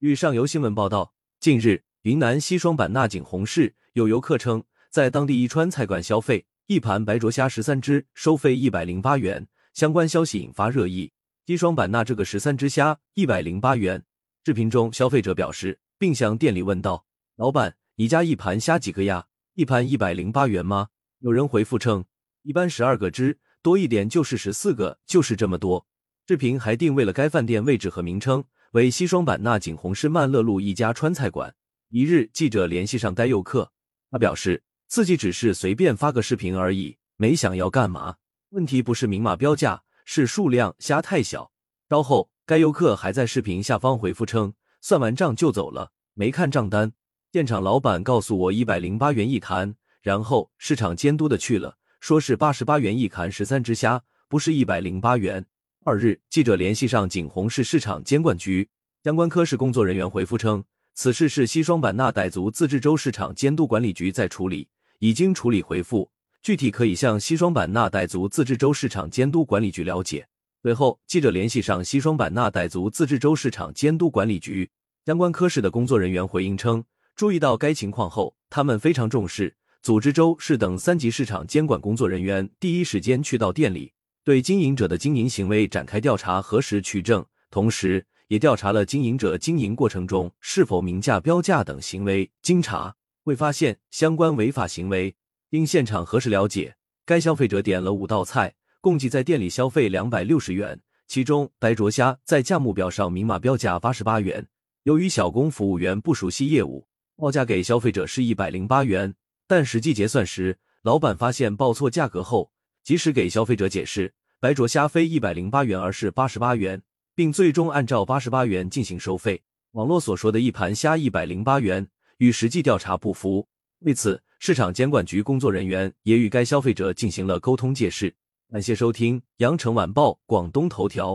据上游新闻报道，近日云南西双版纳景洪市有游客称，在当地一川菜馆消费一盘白灼虾十三只，收费一百零八元。相关消息引发热议。西双版纳这个十三只虾一百零八元。视频中，消费者表示，并向店里问道：“老板，你家一盘虾几个呀？一盘一百零八元吗？”有人回复称：“一般十二个只，多一点就是十四个，就是这么多。”视频还定位了该饭店位置和名称为西双版纳景洪市曼乐路一家川菜馆。一日，记者联系上该游客，他表示自己只是随便发个视频而已，没想要干嘛。问题不是明码标价，是数量虾太小。稍后。该游客还在视频下方回复称，算完账就走了，没看账单。现场老板告诉我一百零八元一坛，然后市场监督的去了，说是八十八元一坛十三只虾，不是一百零八元。二日，记者联系上景洪市市场监管局相关科室工作人员回复称，此事是西双版纳傣族自治州市场监督管理局在处理，已经处理回复，具体可以向西双版纳傣族自治州市场监督管理局了解。随后，记者联系上西双版纳傣族自治州市场监督管理局相关科室的工作人员回应称，注意到该情况后，他们非常重视，组织州市等三级市场监管工作人员第一时间去到店里，对经营者的经营行为展开调查，核实取证，同时也调查了经营者经营过程中是否明价标价等行为。经查，未发现相关违法行为。经现场核实了解，该消费者点了五道菜。共计在店里消费两百六十元，其中白灼虾在价目表上明码标价八十八元。由于小工服务员不熟悉业务，报价给消费者是一百零八元，但实际结算时，老板发现报错价格后，及时给消费者解释白灼虾非一百零八元，而是八十八元，并最终按照八十八元进行收费。网络所说的一盘虾一百零八元与实际调查不符。为此，市场监管局工作人员也与该消费者进行了沟通解释。感谢收听《羊城晚报·广东头条》。